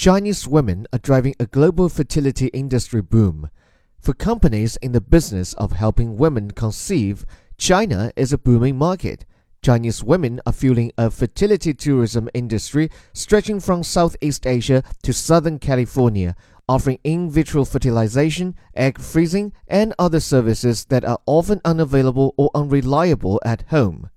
Chinese women are driving a global fertility industry boom. For companies in the business of helping women conceive, China is a booming market. Chinese women are fueling a fertility tourism industry stretching from Southeast Asia to Southern California, offering in vitro fertilization, egg freezing, and other services that are often unavailable or unreliable at home.